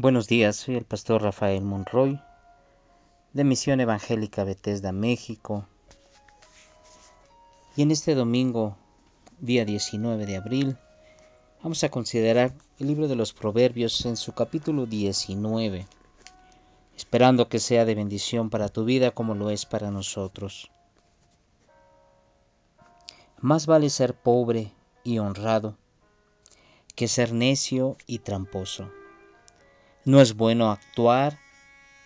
Buenos días, soy el pastor Rafael Monroy de Misión Evangélica Bethesda, México. Y en este domingo, día 19 de abril, vamos a considerar el libro de los Proverbios en su capítulo 19, esperando que sea de bendición para tu vida como lo es para nosotros. Más vale ser pobre y honrado que ser necio y tramposo. No es bueno actuar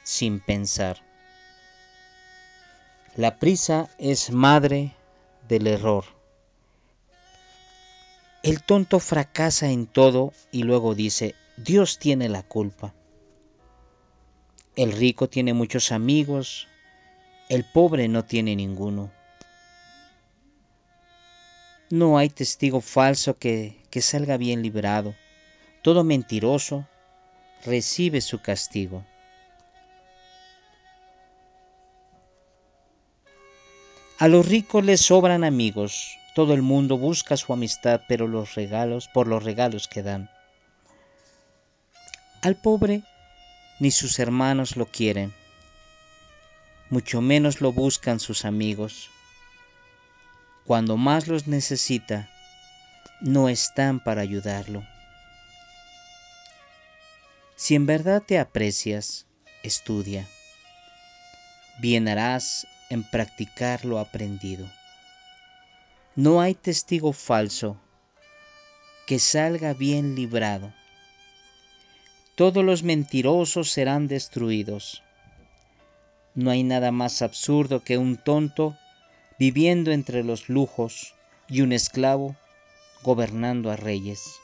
sin pensar. La prisa es madre del error. El tonto fracasa en todo y luego dice, Dios tiene la culpa. El rico tiene muchos amigos, el pobre no tiene ninguno. No hay testigo falso que, que salga bien librado. Todo mentiroso recibe su castigo. A los ricos les sobran amigos, todo el mundo busca su amistad, pero los regalos, por los regalos que dan. Al pobre ni sus hermanos lo quieren, mucho menos lo buscan sus amigos. Cuando más los necesita, no están para ayudarlo. Si en verdad te aprecias, estudia. Bien harás en practicar lo aprendido. No hay testigo falso que salga bien librado. Todos los mentirosos serán destruidos. No hay nada más absurdo que un tonto viviendo entre los lujos y un esclavo gobernando a reyes.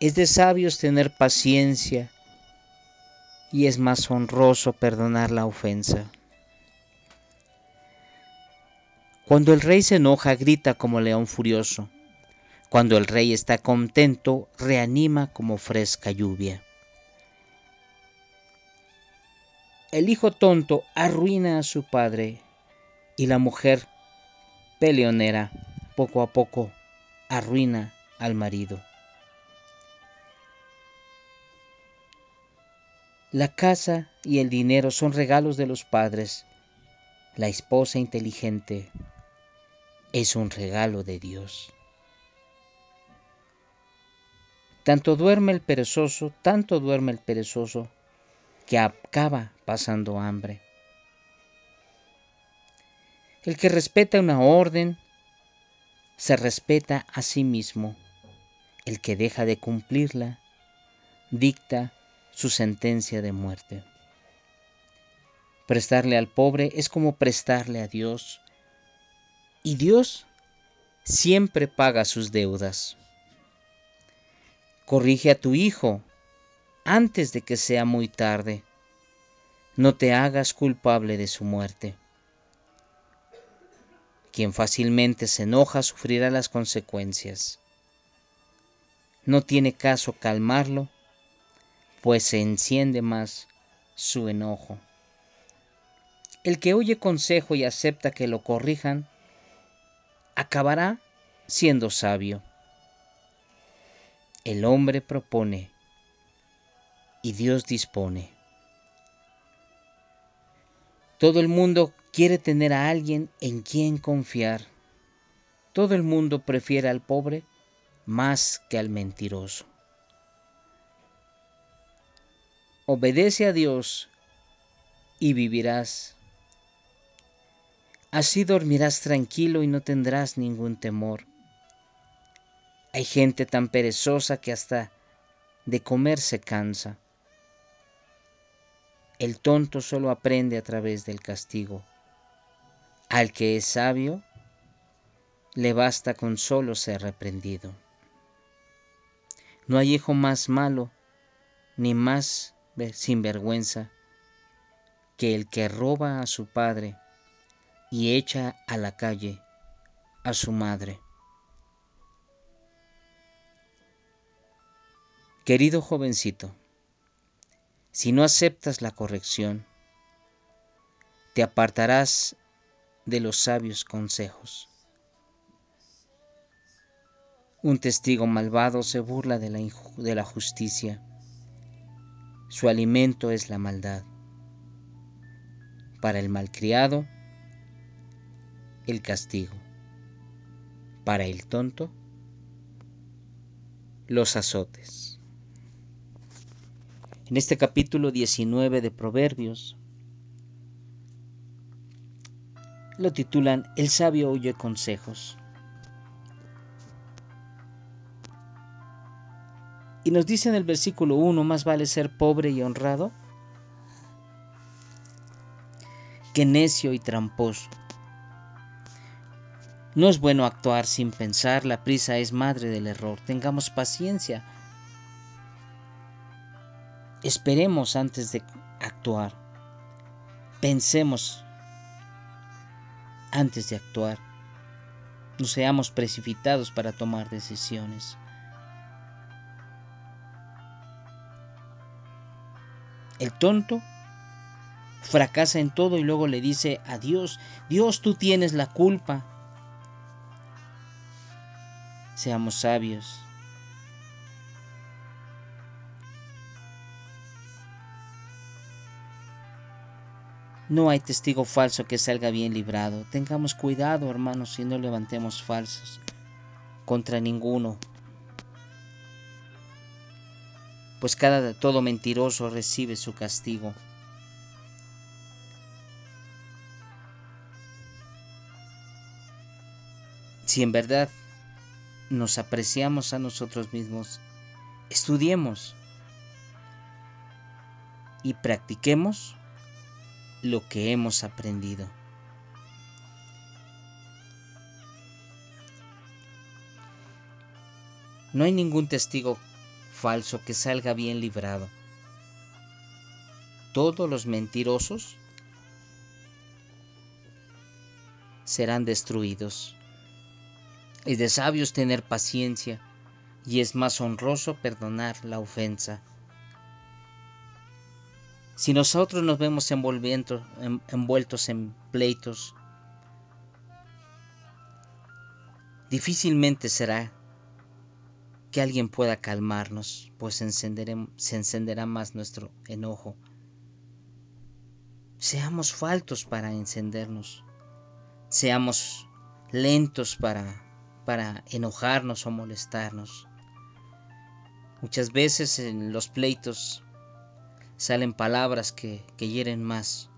Es de sabios tener paciencia y es más honroso perdonar la ofensa. Cuando el rey se enoja, grita como león furioso. Cuando el rey está contento, reanima como fresca lluvia. El hijo tonto arruina a su padre y la mujer peleonera poco a poco arruina al marido. La casa y el dinero son regalos de los padres. La esposa inteligente es un regalo de Dios. Tanto duerme el perezoso, tanto duerme el perezoso, que acaba pasando hambre. El que respeta una orden, se respeta a sí mismo. El que deja de cumplirla, dicta su sentencia de muerte. Prestarle al pobre es como prestarle a Dios. Y Dios siempre paga sus deudas. Corrige a tu hijo antes de que sea muy tarde. No te hagas culpable de su muerte. Quien fácilmente se enoja sufrirá las consecuencias. No tiene caso calmarlo pues se enciende más su enojo. El que oye consejo y acepta que lo corrijan, acabará siendo sabio. El hombre propone y Dios dispone. Todo el mundo quiere tener a alguien en quien confiar. Todo el mundo prefiere al pobre más que al mentiroso. Obedece a Dios y vivirás. Así dormirás tranquilo y no tendrás ningún temor. Hay gente tan perezosa que hasta de comer se cansa. El tonto solo aprende a través del castigo. Al que es sabio, le basta con solo ser reprendido. No hay hijo más malo, ni más sin vergüenza que el que roba a su padre y echa a la calle a su madre. Querido jovencito, si no aceptas la corrección, te apartarás de los sabios consejos. Un testigo malvado se burla de la, de la justicia. Su alimento es la maldad. Para el malcriado, el castigo. Para el tonto, los azotes. En este capítulo 19 de Proverbios lo titulan El sabio oye consejos. Y nos dice en el versículo 1, más vale ser pobre y honrado que necio y tramposo. No es bueno actuar sin pensar, la prisa es madre del error. Tengamos paciencia. Esperemos antes de actuar. Pensemos antes de actuar. No seamos precipitados para tomar decisiones. El tonto fracasa en todo y luego le dice a Dios, Dios tú tienes la culpa. Seamos sabios. No hay testigo falso que salga bien librado. Tengamos cuidado, hermanos, y no levantemos falsos contra ninguno. Pues cada todo mentiroso recibe su castigo. Si en verdad nos apreciamos a nosotros mismos, estudiemos y practiquemos lo que hemos aprendido. No hay ningún testigo falso que salga bien librado. Todos los mentirosos serán destruidos. Es de sabios tener paciencia y es más honroso perdonar la ofensa. Si nosotros nos vemos envueltos en pleitos, difícilmente será que alguien pueda calmarnos, pues se encenderá más nuestro enojo. Seamos faltos para encendernos, seamos lentos para para enojarnos o molestarnos. Muchas veces en los pleitos salen palabras que, que hieren más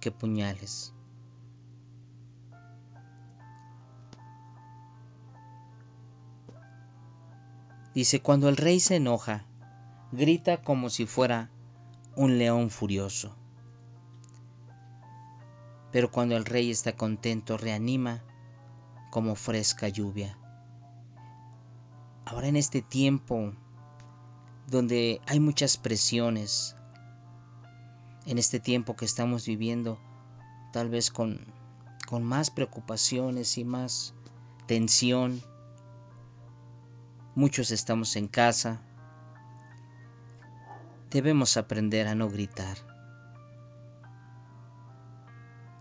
que puñales. Dice, cuando el rey se enoja, grita como si fuera un león furioso. Pero cuando el rey está contento, reanima como fresca lluvia. Ahora en este tiempo donde hay muchas presiones, en este tiempo que estamos viviendo, tal vez con, con más preocupaciones y más tensión, muchos estamos en casa, debemos aprender a no gritar.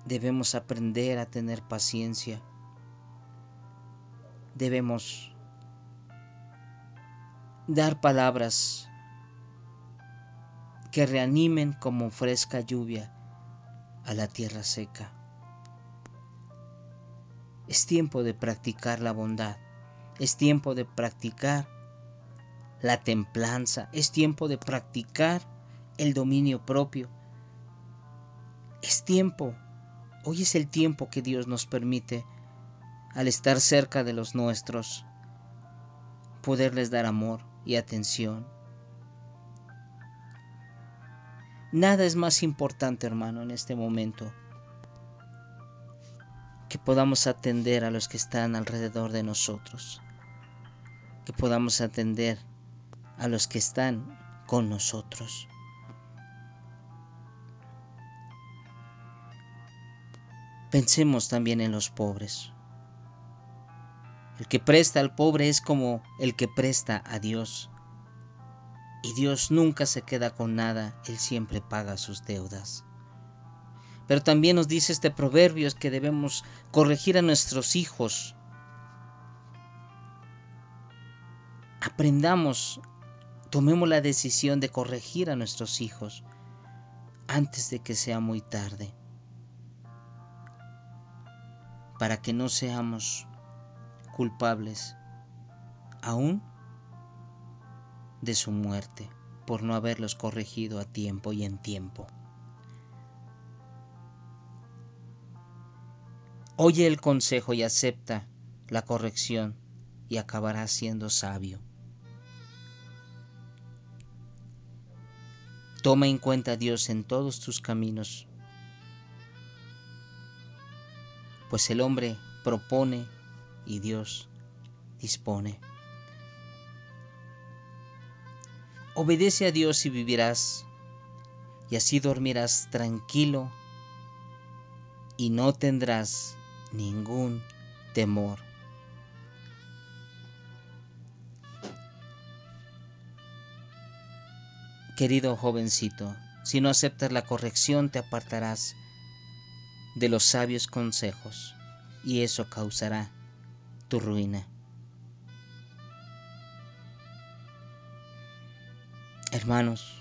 Debemos aprender a tener paciencia debemos dar palabras que reanimen como fresca lluvia a la tierra seca. Es tiempo de practicar la bondad, es tiempo de practicar la templanza, es tiempo de practicar el dominio propio. Es tiempo, hoy es el tiempo que Dios nos permite al estar cerca de los nuestros, poderles dar amor y atención. Nada es más importante, hermano, en este momento que podamos atender a los que están alrededor de nosotros, que podamos atender a los que están con nosotros. Pensemos también en los pobres. El que presta al pobre es como el que presta a Dios. Y Dios nunca se queda con nada, Él siempre paga sus deudas. Pero también nos dice este proverbio que debemos corregir a nuestros hijos. aprendamos, tomemos la decisión de corregir a nuestros hijos antes de que sea muy tarde, para que no seamos culpables aún de su muerte por no haberlos corregido a tiempo y en tiempo. Oye el consejo y acepta la corrección y acabarás siendo sabio. Toma en cuenta a Dios en todos tus caminos, pues el hombre propone y Dios dispone. Obedece a Dios y vivirás, y así dormirás tranquilo y no tendrás ningún temor. Querido jovencito, si no aceptas la corrección te apartarás de los sabios consejos y eso causará tu ruina. Hermanos,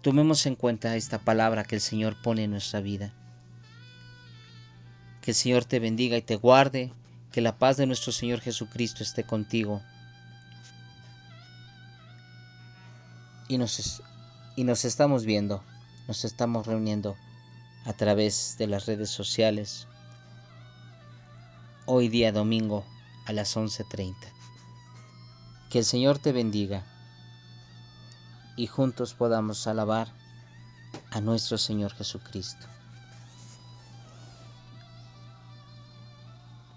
tomemos en cuenta esta palabra que el Señor pone en nuestra vida. Que el Señor te bendiga y te guarde, que la paz de nuestro Señor Jesucristo esté contigo. Y nos, y nos estamos viendo, nos estamos reuniendo a través de las redes sociales. Hoy día domingo a las 11.30. Que el Señor te bendiga y juntos podamos alabar a nuestro Señor Jesucristo.